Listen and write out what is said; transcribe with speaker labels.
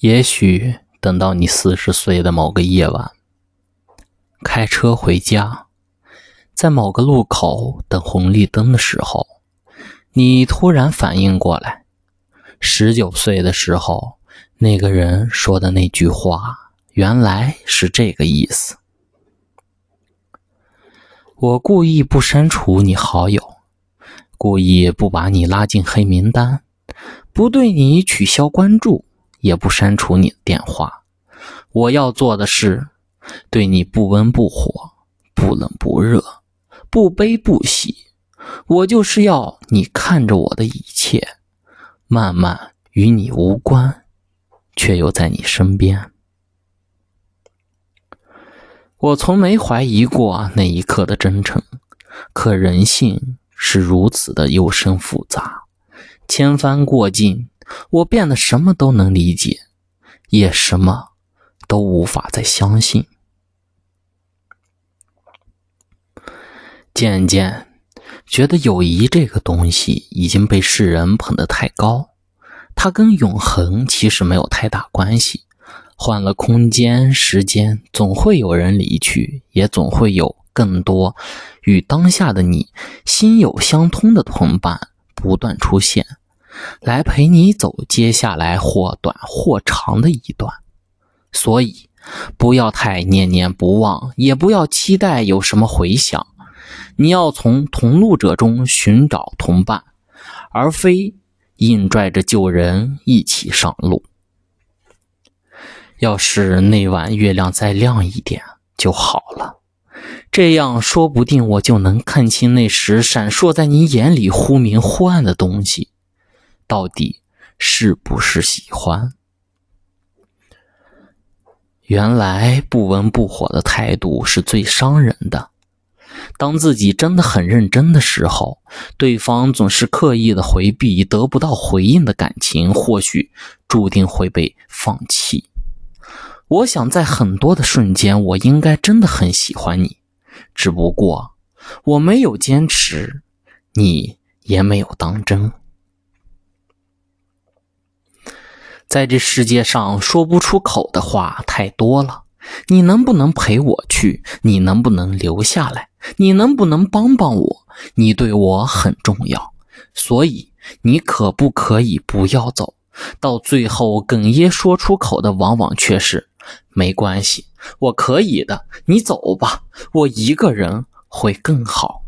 Speaker 1: 也许等到你四十岁的某个夜晚，开车回家，在某个路口等红绿灯的时候，你突然反应过来，十九岁的时候那个人说的那句话，原来是这个意思。我故意不删除你好友，故意不把你拉进黑名单，不对你取消关注。也不删除你的电话。我要做的是，对你不温不火，不冷不热，不悲不喜。我就是要你看着我的一切，慢慢与你无关，却又在你身边。我从没怀疑过那一刻的真诚，可人性是如此的幽深复杂，千帆过尽。我变得什么都能理解，也什么都无法再相信。渐渐觉得友谊这个东西已经被世人捧得太高，它跟永恒其实没有太大关系。换了空间、时间，总会有人离去，也总会有更多与当下的你心有相通的同伴不断出现。来陪你走接下来或短或长的一段，所以不要太念念不忘，也不要期待有什么回响。你要从同路者中寻找同伴，而非硬拽着旧人一起上路。要是那晚月亮再亮一点就好了，这样说不定我就能看清那时闪烁在你眼里忽明忽暗的东西。到底是不是喜欢？原来不温不火的态度是最伤人的。当自己真的很认真的时候，对方总是刻意的回避，得不到回应的感情，或许注定会被放弃。我想，在很多的瞬间，我应该真的很喜欢你，只不过我没有坚持，你也没有当真。在这世界上说不出口的话太多了，你能不能陪我去？你能不能留下来？你能不能帮帮我？你对我很重要，所以你可不可以不要走？到最后哽咽说出口的，往往却是没关系，我可以的，你走吧，我一个人会更好。